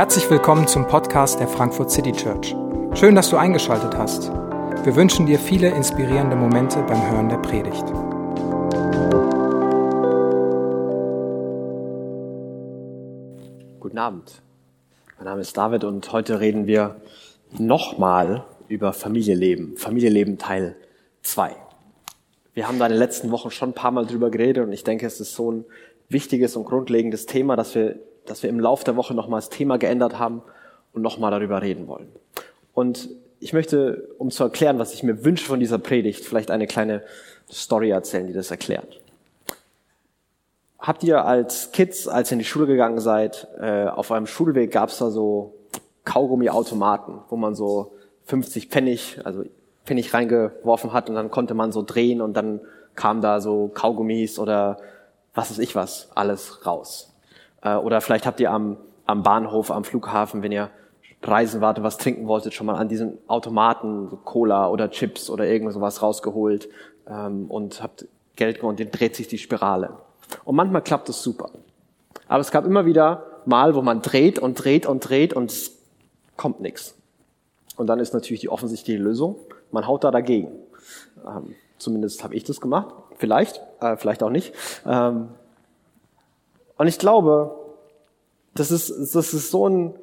Herzlich willkommen zum Podcast der Frankfurt City Church. Schön, dass du eingeschaltet hast. Wir wünschen dir viele inspirierende Momente beim Hören der Predigt. Guten Abend. Mein Name ist David und heute reden wir nochmal über Familienleben. Familienleben Teil 2. Wir haben da in den letzten Wochen schon ein paar Mal drüber geredet und ich denke, es ist so ein wichtiges und grundlegendes Thema, dass wir, dass wir im Laufe der Woche nochmal das Thema geändert haben und nochmal darüber reden wollen. Und ich möchte, um zu erklären, was ich mir wünsche von dieser Predigt, vielleicht eine kleine Story erzählen, die das erklärt. Habt ihr als Kids, als ihr in die Schule gegangen seid, äh, auf eurem Schulweg gab es da so Kaugummi-Automaten, wo man so 50 Pfennig, also Pfennig reingeworfen hat und dann konnte man so drehen und dann kam da so Kaugummis oder was weiß ich was, alles raus. Äh, oder vielleicht habt ihr am, am Bahnhof, am Flughafen, wenn ihr reisen wart, was trinken wolltet, schon mal an diesen Automaten Cola oder Chips oder irgend sowas rausgeholt ähm, und habt Geld gewonnen, dann dreht sich die Spirale. Und manchmal klappt es super. Aber es gab immer wieder Mal, wo man dreht und dreht und dreht und es kommt nichts. Und dann ist natürlich die offensichtliche Lösung, man haut da dagegen. Ähm, zumindest habe ich das gemacht. Vielleicht, äh, vielleicht auch nicht. Ähm, und ich glaube, das ist, das ist so ein,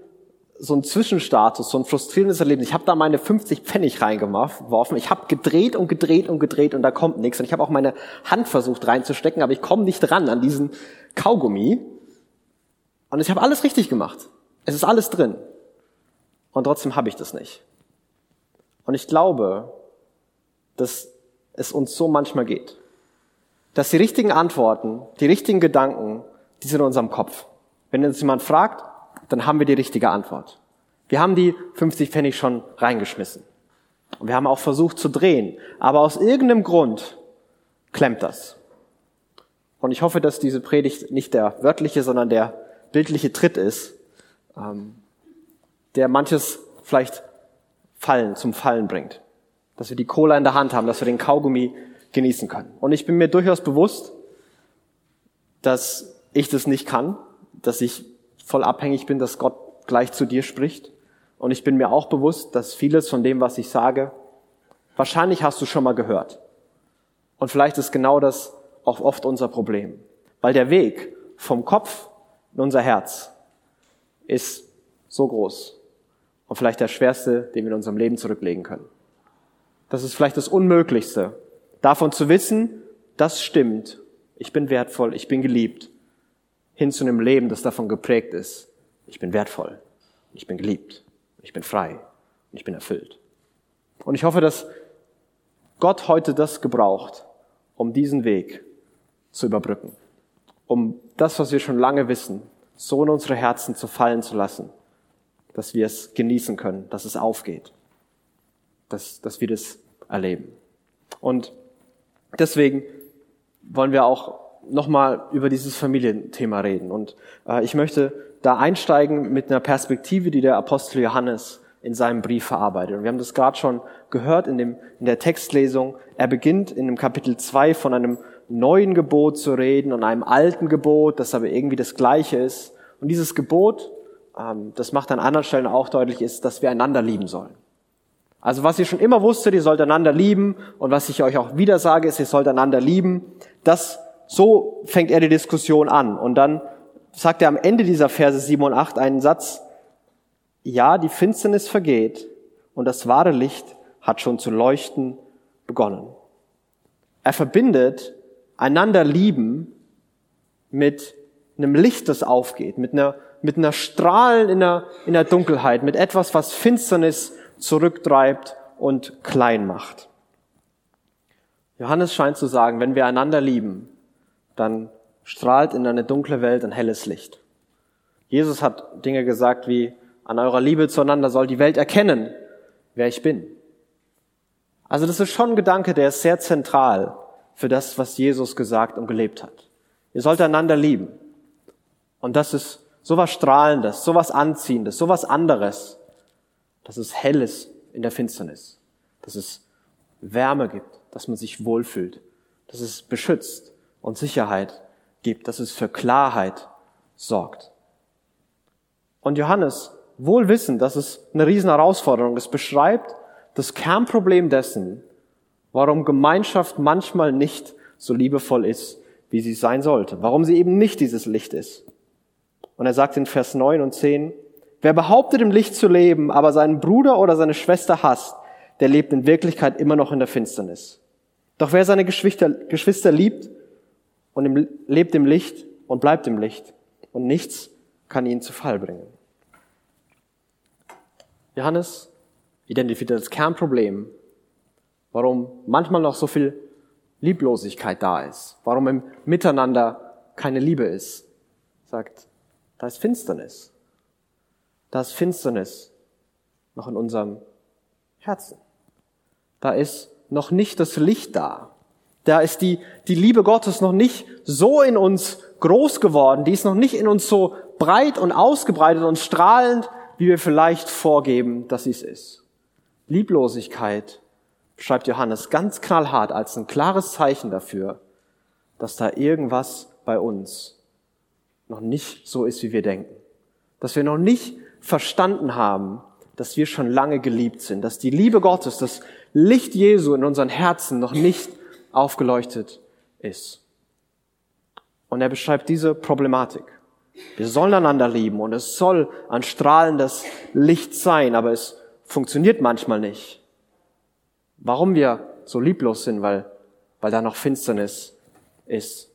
so ein Zwischenstatus, so ein frustrierendes Erlebnis. Ich habe da meine 50 Pfennig reingeworfen. Ich habe gedreht und gedreht und gedreht und da kommt nichts. Und ich habe auch meine Hand versucht reinzustecken, aber ich komme nicht dran an diesen Kaugummi. Und ich habe alles richtig gemacht. Es ist alles drin. Und trotzdem habe ich das nicht. Und ich glaube, dass es uns so manchmal geht. Dass die richtigen Antworten, die richtigen Gedanken, die sind in unserem Kopf. Wenn uns jemand fragt, dann haben wir die richtige Antwort. Wir haben die 50 Pfennig schon reingeschmissen. Und wir haben auch versucht zu drehen. Aber aus irgendeinem Grund klemmt das. Und ich hoffe, dass diese Predigt nicht der wörtliche, sondern der bildliche Tritt ist, ähm, der manches vielleicht fallen, zum Fallen bringt dass wir die Cola in der Hand haben, dass wir den Kaugummi genießen können. Und ich bin mir durchaus bewusst, dass ich das nicht kann, dass ich voll abhängig bin, dass Gott gleich zu dir spricht. Und ich bin mir auch bewusst, dass vieles von dem, was ich sage, wahrscheinlich hast du schon mal gehört. Und vielleicht ist genau das auch oft unser Problem. Weil der Weg vom Kopf in unser Herz ist so groß und vielleicht der schwerste, den wir in unserem Leben zurücklegen können. Das ist vielleicht das Unmöglichste. Davon zu wissen, das stimmt. Ich bin wertvoll, ich bin geliebt. Hin zu einem Leben, das davon geprägt ist. Ich bin wertvoll, ich bin geliebt, ich bin frei ich bin erfüllt. Und ich hoffe, dass Gott heute das gebraucht, um diesen Weg zu überbrücken. Um das, was wir schon lange wissen, so in unsere Herzen zu fallen zu lassen, dass wir es genießen können, dass es aufgeht dass, dass wir das erleben. Und deswegen wollen wir auch nochmal über dieses Familienthema reden. Und äh, ich möchte da einsteigen mit einer Perspektive, die der Apostel Johannes in seinem Brief verarbeitet. Und wir haben das gerade schon gehört in, dem, in der Textlesung. Er beginnt in dem Kapitel 2 von einem neuen Gebot zu reden und einem alten Gebot, das aber irgendwie das gleiche ist. Und dieses Gebot, ähm, das macht an anderen Stellen auch deutlich, ist, dass wir einander lieben sollen. Also was ihr schon immer wusstet, ihr sollt einander lieben und was ich euch auch wieder sage, ist, ihr sollt einander lieben. Das, so fängt er die Diskussion an. Und dann sagt er am Ende dieser Verse 7 und 8 einen Satz, ja, die Finsternis vergeht und das wahre Licht hat schon zu leuchten begonnen. Er verbindet einander lieben mit einem Licht, das aufgeht, mit einer, mit einer Strahlen in der, in der Dunkelheit, mit etwas, was Finsternis zurücktreibt und klein macht. Johannes scheint zu sagen, wenn wir einander lieben, dann strahlt in eine dunkle Welt ein helles Licht. Jesus hat Dinge gesagt wie, an eurer Liebe zueinander soll die Welt erkennen, wer ich bin. Also das ist schon ein Gedanke, der ist sehr zentral für das, was Jesus gesagt und gelebt hat. Ihr sollt einander lieben. Und das ist sowas Strahlendes, sowas Anziehendes, sowas anderes, dass es hell ist in der Finsternis, dass es Wärme gibt, dass man sich wohlfühlt, dass es beschützt und Sicherheit gibt, dass es für Klarheit sorgt. Und Johannes, wohl wissend, dass es eine riesen Herausforderung ist, beschreibt das Kernproblem dessen, warum Gemeinschaft manchmal nicht so liebevoll ist, wie sie sein sollte, warum sie eben nicht dieses Licht ist. Und er sagt in Vers 9 und 10, wer behauptet im Licht zu leben, aber seinen Bruder oder seine Schwester hasst, der lebt in Wirklichkeit immer noch in der Finsternis. Doch wer seine Geschwister, Geschwister liebt und im, lebt im Licht und bleibt im Licht und nichts kann ihn zu Fall bringen. Johannes identifiziert das Kernproblem, warum manchmal noch so viel Lieblosigkeit da ist, warum im Miteinander keine Liebe ist. Sagt, da ist Finsternis. Da ist Finsternis noch in unserem Herzen. Da ist noch nicht das Licht da. Da ist die, die Liebe Gottes noch nicht so in uns groß geworden. Die ist noch nicht in uns so breit und ausgebreitet und strahlend, wie wir vielleicht vorgeben, dass sie es ist. Lieblosigkeit schreibt Johannes ganz knallhart als ein klares Zeichen dafür, dass da irgendwas bei uns noch nicht so ist, wie wir denken. Dass wir noch nicht verstanden haben, dass wir schon lange geliebt sind, dass die Liebe Gottes, das Licht Jesu in unseren Herzen noch nicht aufgeleuchtet ist. Und er beschreibt diese Problematik. Wir sollen einander lieben und es soll ein strahlendes Licht sein, aber es funktioniert manchmal nicht. Warum wir so lieblos sind, weil, weil da noch Finsternis ist.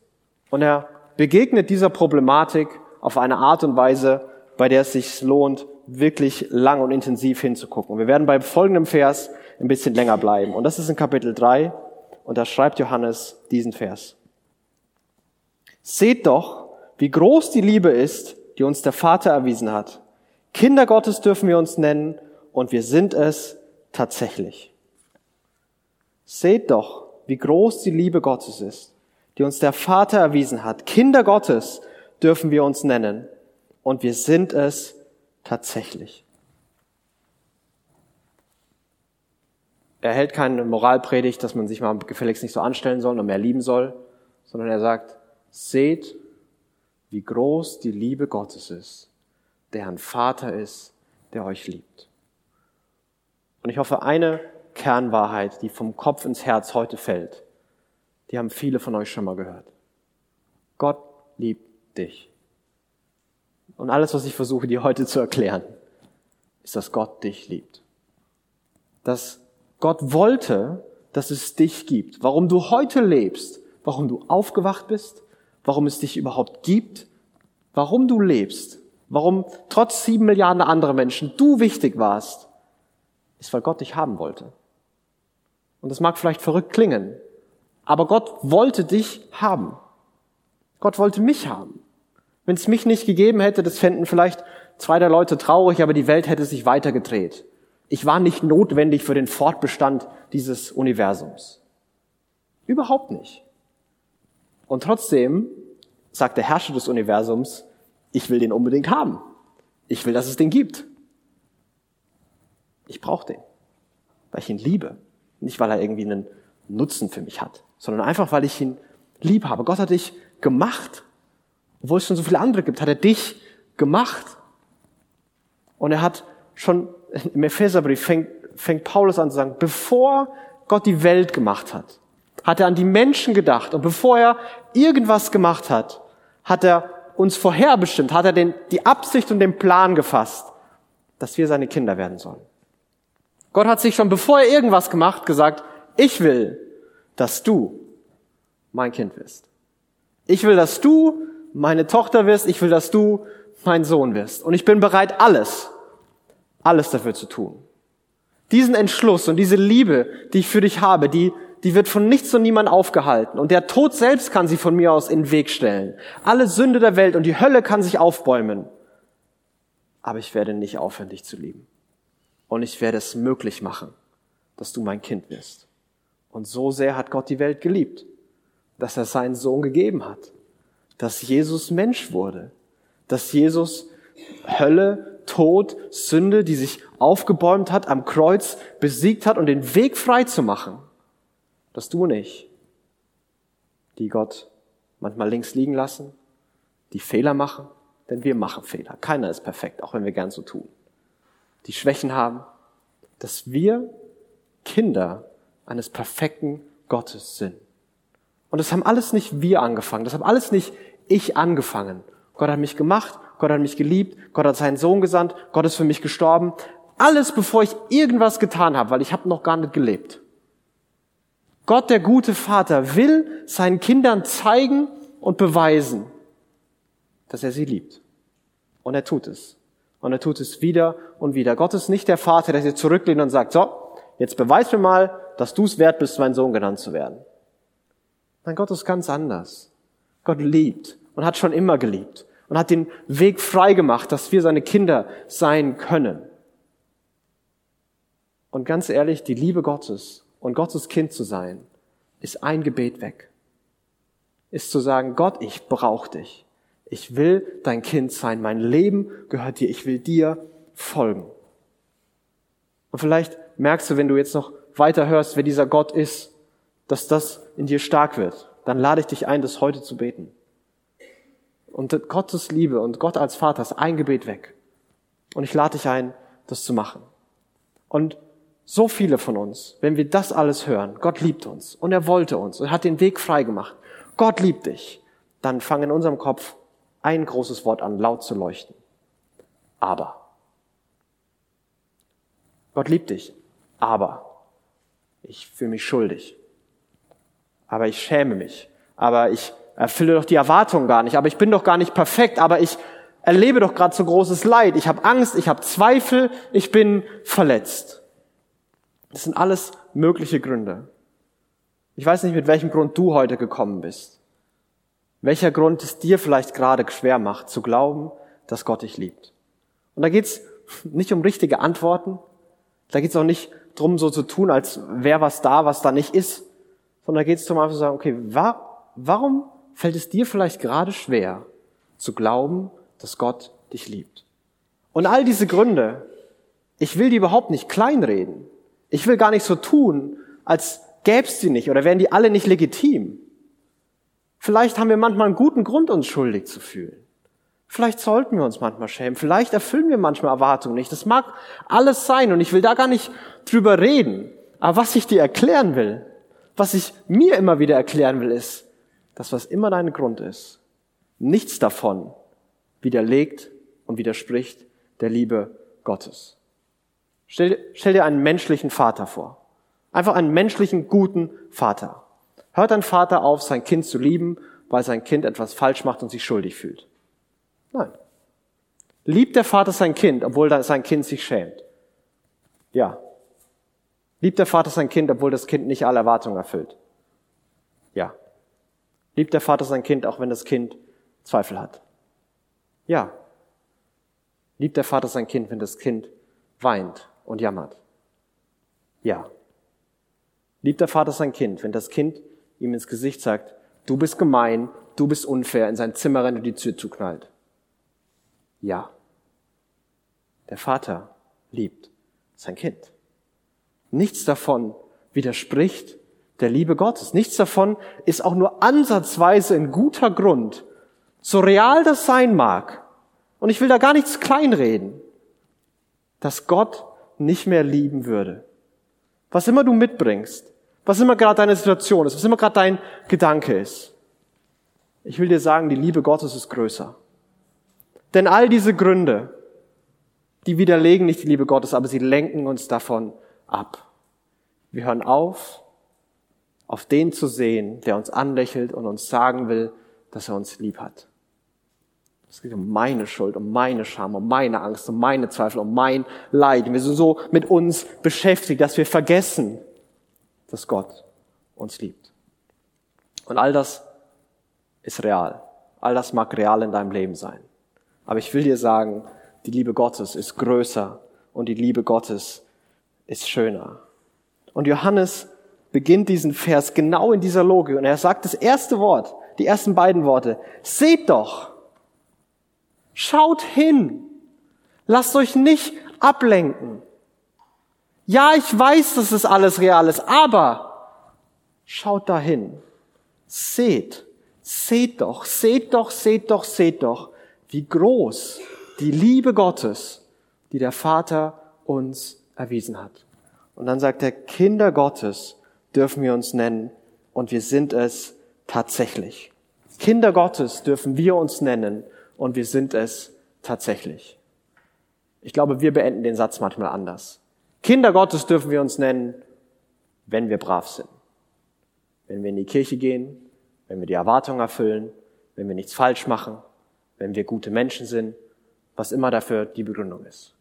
Und er begegnet dieser Problematik auf eine Art und Weise, bei der es sich lohnt, wirklich lang und intensiv hinzugucken. Und wir werden beim folgenden Vers ein bisschen länger bleiben. Und das ist in Kapitel 3. Und da schreibt Johannes diesen Vers. Seht doch, wie groß die Liebe ist, die uns der Vater erwiesen hat. Kinder Gottes dürfen wir uns nennen und wir sind es tatsächlich. Seht doch, wie groß die Liebe Gottes ist, die uns der Vater erwiesen hat. Kinder Gottes dürfen wir uns nennen und wir sind es tatsächlich. Er hält keine Moralpredigt, dass man sich mal gefälligst nicht so anstellen soll und mehr lieben soll, sondern er sagt, seht, wie groß die Liebe Gottes ist, der ein Vater ist, der euch liebt. Und ich hoffe, eine Kernwahrheit, die vom Kopf ins Herz heute fällt, die haben viele von euch schon mal gehört. Gott liebt dich. Und alles, was ich versuche, dir heute zu erklären, ist, dass Gott dich liebt. Dass Gott wollte, dass es dich gibt. Warum du heute lebst, warum du aufgewacht bist, warum es dich überhaupt gibt, warum du lebst, warum trotz sieben Milliarden anderer Menschen du wichtig warst, ist, weil Gott dich haben wollte. Und das mag vielleicht verrückt klingen, aber Gott wollte dich haben. Gott wollte mich haben. Wenn es mich nicht gegeben hätte, das fänden vielleicht zwei der Leute traurig, aber die Welt hätte sich weitergedreht. Ich war nicht notwendig für den Fortbestand dieses Universums. Überhaupt nicht. Und trotzdem sagt der Herrscher des Universums, ich will den unbedingt haben. Ich will, dass es den gibt. Ich brauche den, weil ich ihn liebe. Nicht, weil er irgendwie einen Nutzen für mich hat, sondern einfach, weil ich ihn lieb habe. Gott hat dich gemacht. Obwohl es schon so viele andere gibt, hat er dich gemacht. Und er hat schon im Epheserbrief fängt, fängt Paulus an zu sagen, bevor Gott die Welt gemacht hat, hat er an die Menschen gedacht. Und bevor er irgendwas gemacht hat, hat er uns vorherbestimmt, hat er den, die Absicht und den Plan gefasst, dass wir seine Kinder werden sollen. Gott hat sich schon, bevor er irgendwas gemacht, gesagt, ich will, dass du mein Kind wirst. Ich will, dass du meine Tochter wirst. Ich will, dass du mein Sohn wirst. Und ich bin bereit, alles, alles dafür zu tun. Diesen Entschluss und diese Liebe, die ich für dich habe, die, die wird von nichts und niemand aufgehalten. Und der Tod selbst kann sie von mir aus in den Weg stellen. Alle Sünde der Welt und die Hölle kann sich aufbäumen. Aber ich werde nicht aufhören, dich zu lieben und ich werde es möglich machen, dass du mein Kind wirst. Und so sehr hat Gott die Welt geliebt, dass er seinen Sohn gegeben hat, dass Jesus Mensch wurde, dass Jesus Hölle, Tod, Sünde, die sich aufgebäumt hat, am Kreuz besiegt hat und den Weg frei zu machen, dass du und ich, die Gott manchmal links liegen lassen, die Fehler machen, denn wir machen Fehler. Keiner ist perfekt, auch wenn wir gern so tun. Die Schwächen haben, dass wir Kinder eines perfekten Gottes sind. Und das haben alles nicht wir angefangen, das haben alles nicht ich angefangen. Gott hat mich gemacht, Gott hat mich geliebt, Gott hat seinen Sohn gesandt, Gott ist für mich gestorben. Alles bevor ich irgendwas getan habe, weil ich habe noch gar nicht gelebt. Gott, der gute Vater, will seinen Kindern zeigen und beweisen, dass er sie liebt. Und er tut es. Und er tut es wieder und wieder. Gott ist nicht der Vater, der sich zurücklehnt und sagt, so, jetzt beweis mir mal, dass du es wert bist, mein Sohn genannt zu werden. Nein, Gott ist ganz anders. Gott liebt und hat schon immer geliebt und hat den Weg frei gemacht, dass wir seine Kinder sein können. Und ganz ehrlich, die Liebe Gottes und Gottes Kind zu sein, ist ein Gebet weg. Ist zu sagen, Gott, ich brauche dich. Ich will dein Kind sein. Mein Leben gehört dir. Ich will dir folgen. Und vielleicht merkst du, wenn du jetzt noch weiter hörst, wer dieser Gott ist, dass das in dir stark wird. Dann lade ich dich ein, das heute zu beten. Und Gottes Liebe und Gott als Vater ist ein Gebet weg. Und ich lade dich ein, das zu machen. Und so viele von uns, wenn wir das alles hören, Gott liebt uns und er wollte uns und hat den Weg frei gemacht. Gott liebt dich. Dann fang in unserem Kopf ein großes Wort an, laut zu leuchten. Aber. Gott liebt dich. Aber. Ich fühle mich schuldig. Aber ich schäme mich. Aber ich erfülle doch die Erwartungen gar nicht. Aber ich bin doch gar nicht perfekt. Aber ich erlebe doch gerade so großes Leid. Ich habe Angst, ich habe Zweifel, ich bin verletzt. Das sind alles mögliche Gründe. Ich weiß nicht, mit welchem Grund du heute gekommen bist. Welcher Grund es dir vielleicht gerade schwer macht, zu glauben, dass Gott dich liebt. Und da geht's nicht um richtige Antworten. Da geht's auch nicht drum, so zu tun, als wäre was da, was da nicht ist. Sondern da geht's darum, einfach zu sagen, okay, wa warum fällt es dir vielleicht gerade schwer, zu glauben, dass Gott dich liebt? Und all diese Gründe, ich will die überhaupt nicht kleinreden. Ich will gar nicht so tun, als gäb's sie nicht oder wären die alle nicht legitim. Vielleicht haben wir manchmal einen guten Grund, uns schuldig zu fühlen. Vielleicht sollten wir uns manchmal schämen. Vielleicht erfüllen wir manchmal Erwartungen nicht. Das mag alles sein und ich will da gar nicht drüber reden. Aber was ich dir erklären will, was ich mir immer wieder erklären will, ist, dass was immer dein Grund ist, nichts davon widerlegt und widerspricht der Liebe Gottes. Stell, stell dir einen menschlichen Vater vor. Einfach einen menschlichen, guten Vater. Hört ein Vater auf, sein Kind zu lieben, weil sein Kind etwas falsch macht und sich schuldig fühlt? Nein. Liebt der Vater sein Kind, obwohl sein Kind sich schämt? Ja. Liebt der Vater sein Kind, obwohl das Kind nicht alle Erwartungen erfüllt? Liebt der Vater sein Kind, auch wenn das Kind Zweifel hat? Ja. Liebt der Vater sein Kind, wenn das Kind weint und jammert. Ja. Liebt der Vater sein Kind, wenn das Kind ihm ins Gesicht sagt, du bist gemein, du bist unfair, in sein Zimmer rennt und die Tür zuknallt? Ja. Der Vater liebt sein Kind. Nichts davon widerspricht der Liebe Gottes. Nichts davon ist auch nur ansatzweise ein guter Grund, so real das sein mag. Und ich will da gar nichts kleinreden, dass Gott nicht mehr lieben würde. Was immer du mitbringst, was immer gerade deine Situation ist, was immer gerade dein Gedanke ist. Ich will dir sagen, die Liebe Gottes ist größer. Denn all diese Gründe, die widerlegen nicht die Liebe Gottes, aber sie lenken uns davon ab. Wir hören auf, auf den zu sehen, der uns anlächelt und uns sagen will, dass er uns lieb hat. Es geht um meine Schuld, um meine Scham, um meine Angst, um meine Zweifel, um mein Leid. Wir sind so mit uns beschäftigt, dass wir vergessen, dass Gott uns liebt. Und all das ist real. All das mag real in deinem Leben sein. Aber ich will dir sagen, die Liebe Gottes ist größer und die Liebe Gottes ist schöner. Und Johannes beginnt diesen Vers genau in dieser Logik und er sagt das erste Wort, die ersten beiden Worte. Seht doch, Schaut hin. Lasst euch nicht ablenken. Ja, ich weiß, dass es alles real ist, aber schaut dahin. Seht, seht doch, seht doch, seht doch, seht doch, wie groß die Liebe Gottes, die der Vater uns erwiesen hat. Und dann sagt er, Kinder Gottes dürfen wir uns nennen und wir sind es tatsächlich. Kinder Gottes dürfen wir uns nennen und wir sind es tatsächlich. Ich glaube, wir beenden den Satz manchmal anders. Kinder Gottes dürfen wir uns nennen, wenn wir brav sind. Wenn wir in die Kirche gehen, wenn wir die Erwartungen erfüllen, wenn wir nichts falsch machen, wenn wir gute Menschen sind, was immer dafür die Begründung ist.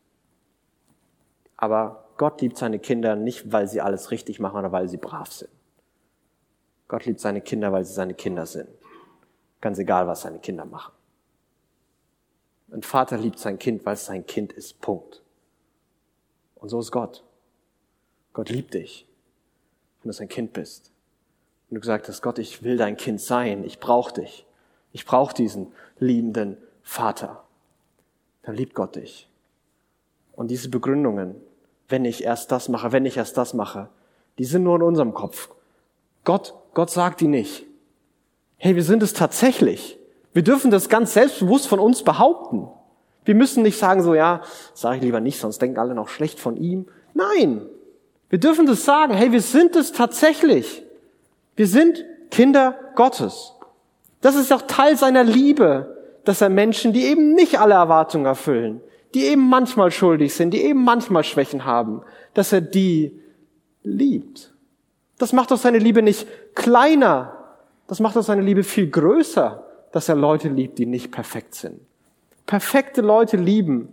Aber Gott liebt seine Kinder nicht, weil sie alles richtig machen oder weil sie brav sind. Gott liebt seine Kinder, weil sie seine Kinder sind. Ganz egal, was seine Kinder machen. Ein Vater liebt sein Kind, weil es sein Kind ist. Punkt. Und so ist Gott. Gott liebt dich, wenn du sein Kind bist. Und du gesagt hast, Gott, ich will dein Kind sein. Ich brauche dich. Ich brauche diesen liebenden Vater. Dann liebt Gott dich. Und diese Begründungen, wenn ich erst das mache, wenn ich erst das mache, die sind nur in unserem Kopf. Gott, Gott sagt die nicht. Hey, wir sind es tatsächlich. Wir dürfen das ganz selbstbewusst von uns behaupten. Wir müssen nicht sagen so, ja, sage ich lieber nicht, sonst denken alle noch schlecht von ihm. Nein. Wir dürfen das sagen. Hey, wir sind es tatsächlich. Wir sind Kinder Gottes. Das ist auch Teil seiner Liebe, dass er Menschen, die eben nicht alle Erwartungen erfüllen, die eben manchmal schuldig sind, die eben manchmal Schwächen haben, dass er die liebt. Das macht doch seine Liebe nicht kleiner, das macht doch seine Liebe viel größer, dass er Leute liebt, die nicht perfekt sind. Perfekte Leute lieben,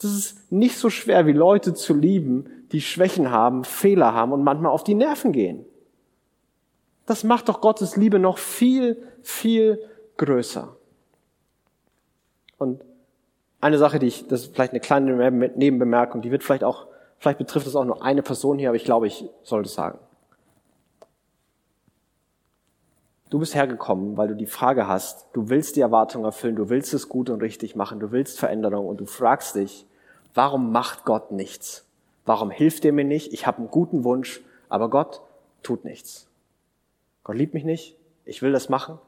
das ist nicht so schwer wie Leute zu lieben, die Schwächen haben, Fehler haben und manchmal auf die Nerven gehen. Das macht doch Gottes Liebe noch viel, viel größer. Und eine Sache, die ich, das ist vielleicht eine kleine Nebenbemerkung, die wird vielleicht auch, vielleicht betrifft es auch nur eine Person hier, aber ich glaube, ich sollte es sagen. Du bist hergekommen, weil du die Frage hast, du willst die Erwartung erfüllen, du willst es gut und richtig machen, du willst Veränderung und du fragst dich, warum macht Gott nichts? Warum hilft er mir nicht? Ich habe einen guten Wunsch, aber Gott tut nichts. Gott liebt mich nicht, ich will das machen,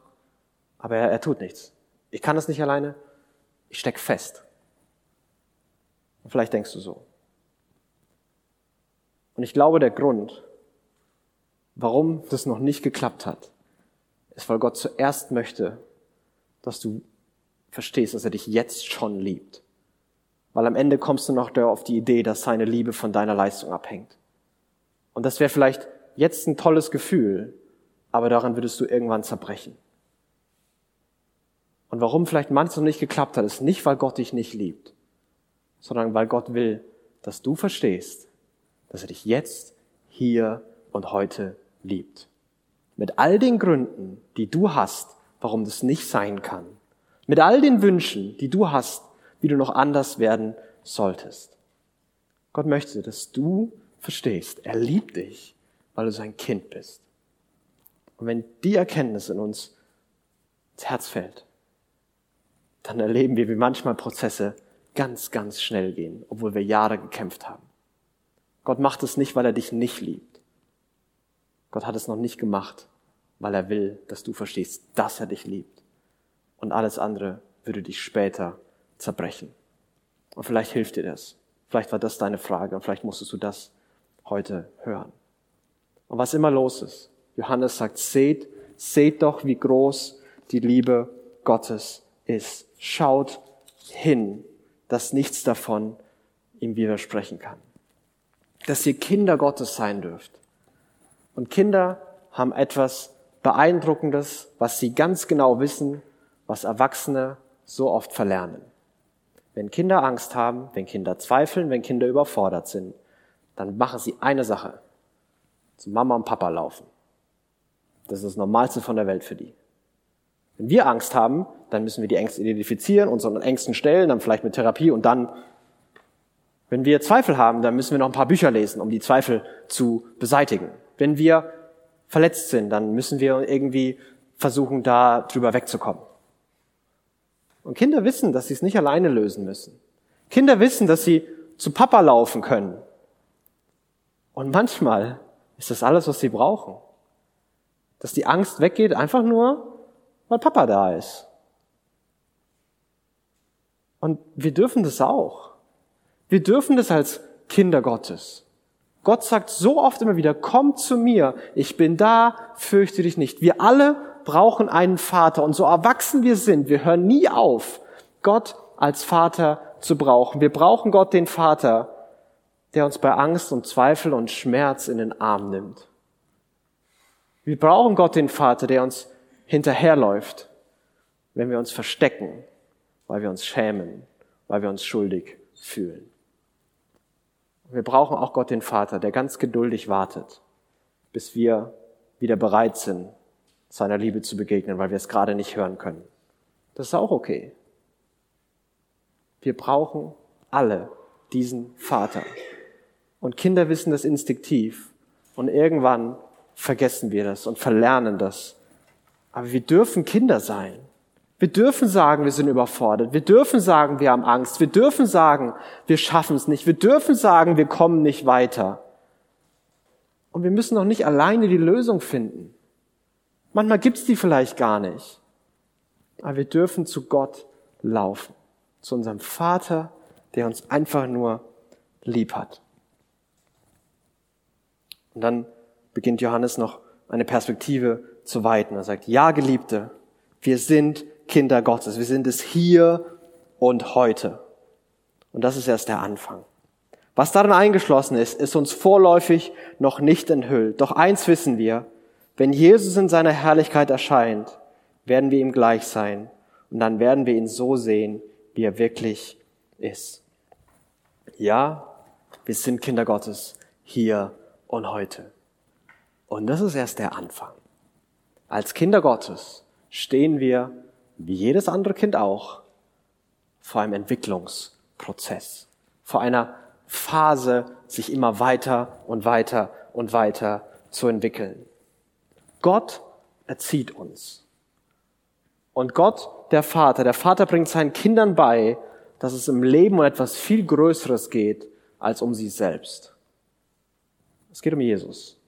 aber er, er tut nichts. Ich kann das nicht alleine, ich steck fest. Und vielleicht denkst du so. Und ich glaube, der Grund, warum das noch nicht geklappt hat, ist, weil Gott zuerst möchte, dass du verstehst, dass er dich jetzt schon liebt. Weil am Ende kommst du noch auf die Idee, dass seine Liebe von deiner Leistung abhängt. Und das wäre vielleicht jetzt ein tolles Gefühl, aber daran würdest du irgendwann zerbrechen. Und warum vielleicht manches noch nicht geklappt hat, ist nicht, weil Gott dich nicht liebt, sondern weil Gott will, dass du verstehst, dass er dich jetzt, hier und heute liebt. Mit all den Gründen, die du hast, warum das nicht sein kann. Mit all den Wünschen, die du hast, wie du noch anders werden solltest. Gott möchte, dass du verstehst, er liebt dich, weil du sein Kind bist. Und wenn die Erkenntnis in uns ins Herz fällt, dann erleben wir, wie manchmal Prozesse ganz, ganz schnell gehen, obwohl wir Jahre gekämpft haben. Gott macht es nicht, weil er dich nicht liebt. Gott hat es noch nicht gemacht, weil er will, dass du verstehst, dass er dich liebt. Und alles andere würde dich später zerbrechen. Und vielleicht hilft dir das. Vielleicht war das deine Frage und vielleicht musstest du das heute hören. Und was immer los ist, Johannes sagt, seht, seht doch, wie groß die Liebe Gottes ist schaut hin, dass nichts davon ihm widersprechen kann. Dass ihr Kinder Gottes sein dürft. Und Kinder haben etwas Beeindruckendes, was sie ganz genau wissen, was Erwachsene so oft verlernen. Wenn Kinder Angst haben, wenn Kinder zweifeln, wenn Kinder überfordert sind, dann machen sie eine Sache. Zu Mama und Papa laufen. Das ist das Normalste von der Welt für die. Wenn wir Angst haben, dann müssen wir die Ängste identifizieren, unseren Ängsten stellen, dann vielleicht mit Therapie und dann, wenn wir Zweifel haben, dann müssen wir noch ein paar Bücher lesen, um die Zweifel zu beseitigen. Wenn wir verletzt sind, dann müssen wir irgendwie versuchen, da drüber wegzukommen. Und Kinder wissen, dass sie es nicht alleine lösen müssen. Kinder wissen, dass sie zu Papa laufen können. Und manchmal ist das alles, was sie brauchen. Dass die Angst weggeht, einfach nur, weil Papa da ist. Und wir dürfen das auch. Wir dürfen das als Kinder Gottes. Gott sagt so oft immer wieder, komm zu mir, ich bin da, fürchte dich nicht. Wir alle brauchen einen Vater und so erwachsen wir sind, wir hören nie auf, Gott als Vater zu brauchen. Wir brauchen Gott, den Vater, der uns bei Angst und Zweifel und Schmerz in den Arm nimmt. Wir brauchen Gott, den Vater, der uns hinterherläuft, wenn wir uns verstecken, weil wir uns schämen, weil wir uns schuldig fühlen. Wir brauchen auch Gott, den Vater, der ganz geduldig wartet, bis wir wieder bereit sind, seiner Liebe zu begegnen, weil wir es gerade nicht hören können. Das ist auch okay. Wir brauchen alle diesen Vater. Und Kinder wissen das instinktiv. Und irgendwann vergessen wir das und verlernen das. Aber wir dürfen Kinder sein. Wir dürfen sagen, wir sind überfordert. Wir dürfen sagen, wir haben Angst. Wir dürfen sagen, wir schaffen es nicht. Wir dürfen sagen, wir kommen nicht weiter. Und wir müssen auch nicht alleine die Lösung finden. Manchmal gibt's die vielleicht gar nicht. Aber wir dürfen zu Gott laufen zu unserem Vater, der uns einfach nur lieb hat. Und dann beginnt Johannes noch eine Perspektive zu weiten. Er sagt, ja, Geliebte, wir sind Kinder Gottes. Wir sind es hier und heute. Und das ist erst der Anfang. Was darin eingeschlossen ist, ist uns vorläufig noch nicht enthüllt. Doch eins wissen wir, wenn Jesus in seiner Herrlichkeit erscheint, werden wir ihm gleich sein. Und dann werden wir ihn so sehen, wie er wirklich ist. Ja, wir sind Kinder Gottes hier und heute. Und das ist erst der Anfang. Als Kinder Gottes stehen wir, wie jedes andere Kind auch, vor einem Entwicklungsprozess, vor einer Phase, sich immer weiter und weiter und weiter zu entwickeln. Gott erzieht uns. Und Gott der Vater. Der Vater bringt seinen Kindern bei, dass es im Leben um etwas viel Größeres geht als um sie selbst. Es geht um Jesus.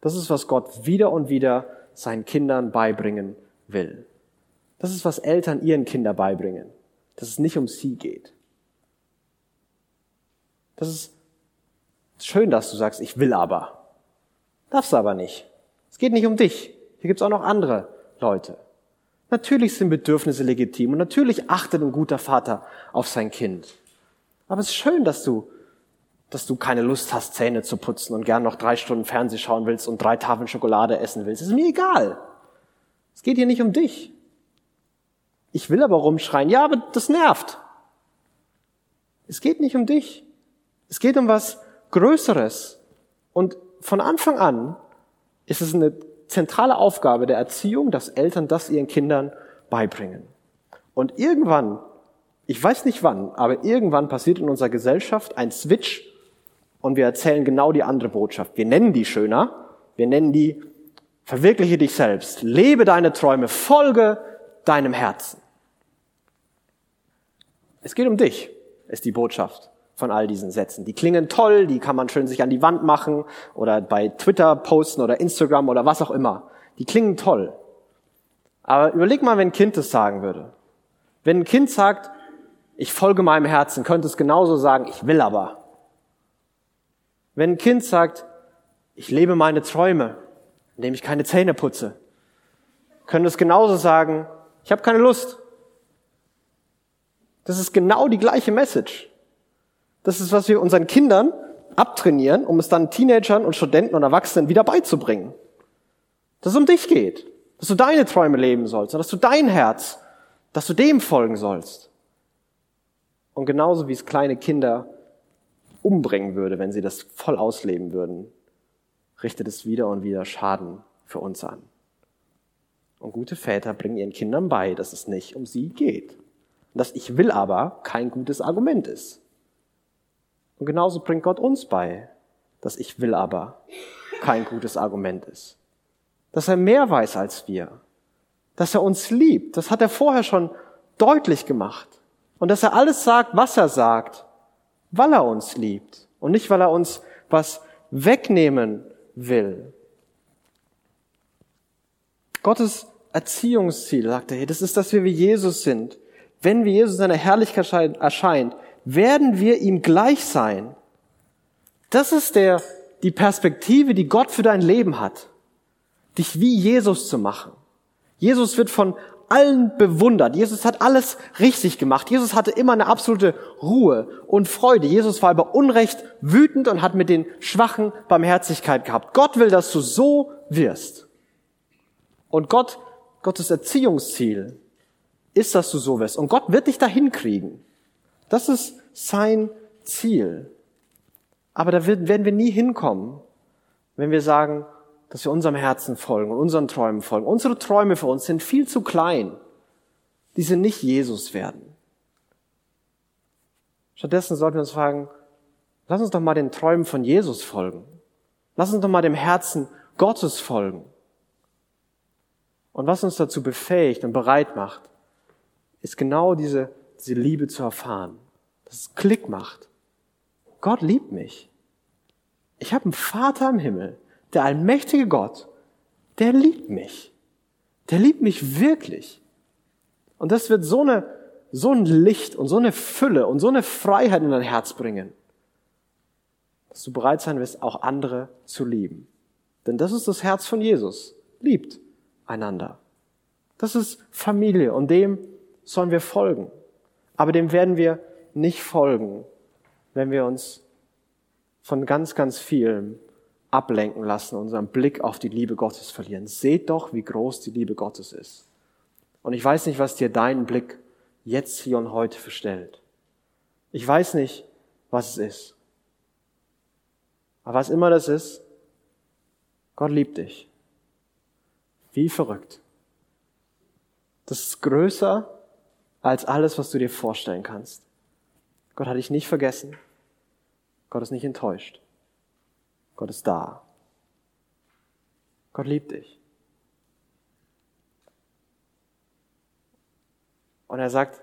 Das ist, was Gott wieder und wieder seinen Kindern beibringen will. Das ist, was Eltern ihren Kindern beibringen. Dass es nicht um sie geht. Das ist schön, dass du sagst, ich will aber. Darfst aber nicht. Es geht nicht um dich. Hier gibt's auch noch andere Leute. Natürlich sind Bedürfnisse legitim und natürlich achtet ein guter Vater auf sein Kind. Aber es ist schön, dass du, dass du keine Lust hast, Zähne zu putzen und gern noch drei Stunden Fernseh schauen willst und drei Tafeln Schokolade essen willst. Es ist mir egal. Es geht hier nicht um dich. Ich will aber rumschreien. Ja, aber das nervt. Es geht nicht um dich. Es geht um was Größeres. Und von Anfang an ist es eine zentrale Aufgabe der Erziehung, dass Eltern das ihren Kindern beibringen. Und irgendwann, ich weiß nicht wann, aber irgendwann passiert in unserer Gesellschaft ein Switch und wir erzählen genau die andere Botschaft. Wir nennen die schöner, wir nennen die verwirkliche dich selbst, lebe deine Träume, folge deinem Herzen. Es geht um dich, ist die Botschaft von all diesen Sätzen. Die klingen toll, die kann man schön sich an die Wand machen oder bei Twitter posten oder Instagram oder was auch immer. Die klingen toll. Aber überleg mal, wenn ein Kind das sagen würde. Wenn ein Kind sagt, ich folge meinem Herzen, könnte es genauso sagen, ich will aber. Wenn ein Kind sagt, ich lebe meine Träume, indem ich keine Zähne putze, könnte es genauso sagen, ich habe keine Lust. Das ist genau die gleiche Message. Das ist, was wir unseren Kindern abtrainieren, um es dann Teenagern und Studenten und Erwachsenen wieder beizubringen. Dass es um dich geht, dass du deine Träume leben sollst, dass du dein Herz, dass du dem folgen sollst. Und genauso wie es kleine Kinder umbringen würde, wenn sie das voll ausleben würden, richtet es wieder und wieder Schaden für uns an. Und gute Väter bringen ihren Kindern bei, dass es nicht um sie geht. Und dass ich will aber kein gutes Argument ist. Und genauso bringt Gott uns bei, dass ich will aber kein gutes Argument ist. Dass er mehr weiß als wir. Dass er uns liebt. Das hat er vorher schon deutlich gemacht. Und dass er alles sagt, was er sagt, weil er uns liebt. Und nicht, weil er uns was wegnehmen will. Gottes Erziehungsziel, sagt er hier, das ist, dass wir wie Jesus sind. wenn wir Jesus in seiner Herrlichkeit erscheint, werden wir ihm gleich sein. Das ist der, die Perspektive, die Gott für dein Leben hat. Dich wie Jesus zu machen. Jesus wird von allen bewundert. Jesus hat alles richtig gemacht. Jesus hatte immer eine absolute Ruhe und Freude. Jesus war über Unrecht wütend und hat mit den Schwachen Barmherzigkeit gehabt. Gott will, dass du so wirst. Und Gott, Gottes Erziehungsziel ist, dass du so wirst. Und Gott wird dich dahin kriegen. Das ist sein Ziel. Aber da werden wir nie hinkommen, wenn wir sagen, dass wir unserem Herzen folgen und unseren Träumen folgen. Unsere Träume für uns sind viel zu klein. Die sind nicht Jesus werden. Stattdessen sollten wir uns fragen, lass uns doch mal den Träumen von Jesus folgen. Lass uns doch mal dem Herzen Gottes folgen. Und was uns dazu befähigt und bereit macht, ist genau diese, diese Liebe zu erfahren. Dass es Klick macht. Gott liebt mich. Ich habe einen Vater im Himmel, der allmächtige Gott, der liebt mich. Der liebt mich wirklich. Und das wird so eine, so ein Licht und so eine Fülle und so eine Freiheit in dein Herz bringen, dass du bereit sein wirst, auch andere zu lieben. Denn das ist das Herz von Jesus. Liebt einander. Das ist Familie und dem sollen wir folgen. Aber dem werden wir nicht folgen, wenn wir uns von ganz, ganz vielem ablenken lassen, unseren Blick auf die Liebe Gottes verlieren. Seht doch, wie groß die Liebe Gottes ist. Und ich weiß nicht, was dir dein Blick jetzt hier und heute verstellt. Ich weiß nicht, was es ist. Aber was immer das ist, Gott liebt dich. Wie verrückt. Das ist größer als alles, was du dir vorstellen kannst. Gott hat dich nicht vergessen. Gott ist nicht enttäuscht. Gott ist da. Gott liebt dich. Und er sagt,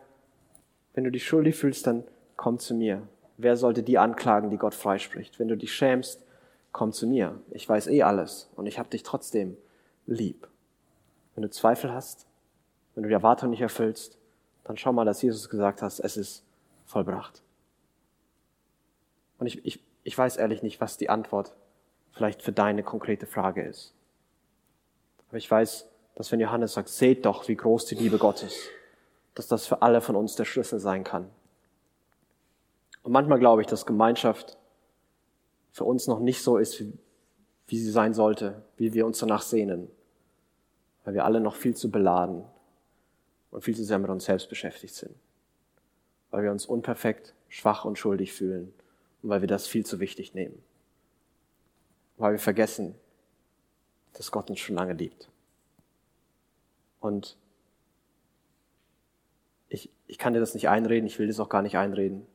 wenn du dich schuldig fühlst, dann komm zu mir. Wer sollte die anklagen, die Gott freispricht? Wenn du dich schämst, komm zu mir. Ich weiß eh alles und ich habe dich trotzdem lieb. Wenn du Zweifel hast, wenn du die Erwartung nicht erfüllst, dann schau mal, dass Jesus gesagt hat, es ist vollbracht. Und ich, ich, ich weiß ehrlich nicht, was die Antwort vielleicht für deine konkrete Frage ist. Aber ich weiß, dass wenn Johannes sagt, seht doch, wie groß die Liebe Gottes, dass das für alle von uns der Schlüssel sein kann. Und manchmal glaube ich, dass Gemeinschaft für uns noch nicht so ist, wie, sie sein sollte, wie wir uns danach sehnen, weil wir alle noch viel zu beladen und viel zu sehr mit uns selbst beschäftigt sind, weil wir uns unperfekt, schwach und schuldig fühlen weil wir das viel zu wichtig nehmen weil wir vergessen, dass Gott uns schon lange liebt. Und ich, ich kann dir das nicht einreden, ich will das auch gar nicht einreden,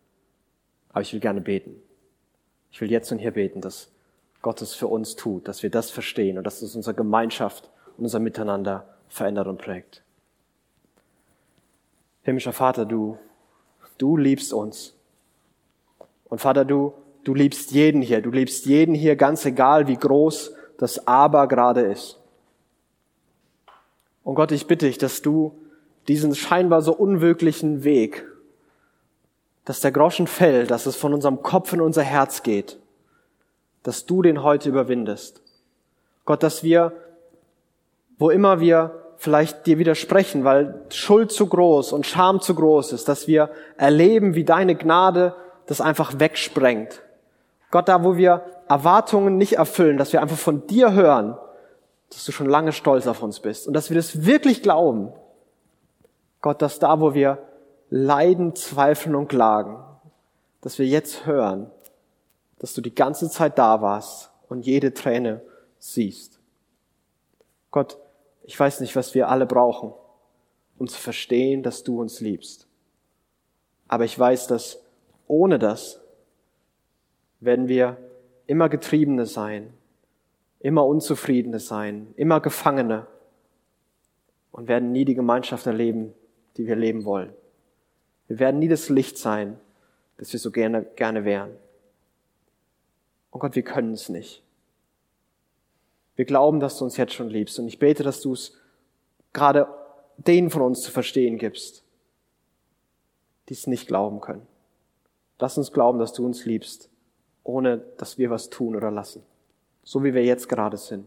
aber ich will gerne beten. Ich will jetzt und hier beten, dass Gott es für uns tut, dass wir das verstehen und dass es unsere Gemeinschaft und unser Miteinander verändert und prägt. Himmlischer Vater, du, du liebst uns. Und Vater, du Du liebst jeden hier. Du liebst jeden hier, ganz egal, wie groß das Aber gerade ist. Und Gott, ich bitte dich, dass du diesen scheinbar so unwirklichen Weg, dass der Groschen fällt, dass es von unserem Kopf in unser Herz geht, dass du den heute überwindest. Gott, dass wir, wo immer wir vielleicht dir widersprechen, weil Schuld zu groß und Scham zu groß ist, dass wir erleben, wie deine Gnade das einfach wegsprengt, Gott, da wo wir Erwartungen nicht erfüllen, dass wir einfach von dir hören, dass du schon lange stolz auf uns bist und dass wir das wirklich glauben. Gott, dass da wo wir leiden, zweifeln und klagen, dass wir jetzt hören, dass du die ganze Zeit da warst und jede Träne siehst. Gott, ich weiß nicht, was wir alle brauchen, um zu verstehen, dass du uns liebst. Aber ich weiß, dass ohne das werden wir immer Getriebene sein, immer Unzufriedene sein, immer Gefangene und werden nie die Gemeinschaft erleben, die wir leben wollen. Wir werden nie das Licht sein, das wir so gerne, gerne wären. Und Gott, wir können es nicht. Wir glauben, dass du uns jetzt schon liebst und ich bete, dass du es gerade denen von uns zu verstehen gibst, die es nicht glauben können. Lass uns glauben, dass du uns liebst, ohne dass wir was tun oder lassen. So wie wir jetzt gerade sind.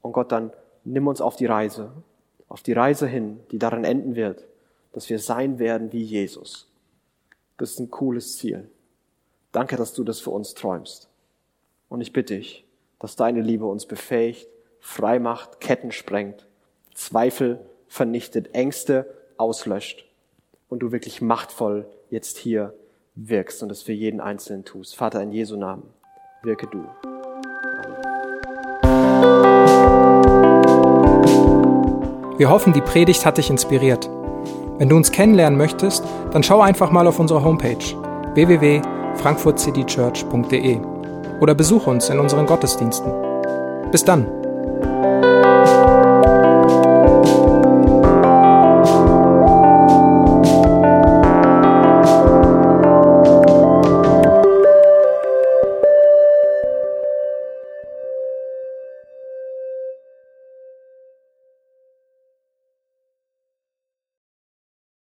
Und Gott, dann nimm uns auf die Reise, auf die Reise hin, die daran enden wird, dass wir sein werden wie Jesus. Das ist ein cooles Ziel. Danke, dass du das für uns träumst. Und ich bitte dich, dass deine Liebe uns befähigt, frei macht, Ketten sprengt, Zweifel vernichtet, Ängste auslöscht und du wirklich machtvoll jetzt hier wirkst und es für jeden Einzelnen tust. Vater, in Jesu Namen, wirke du. Wir hoffen, die Predigt hat dich inspiriert. Wenn du uns kennenlernen möchtest, dann schau einfach mal auf unsere Homepage www.frankfurtcitychurch.de oder besuche uns in unseren Gottesdiensten. Bis dann!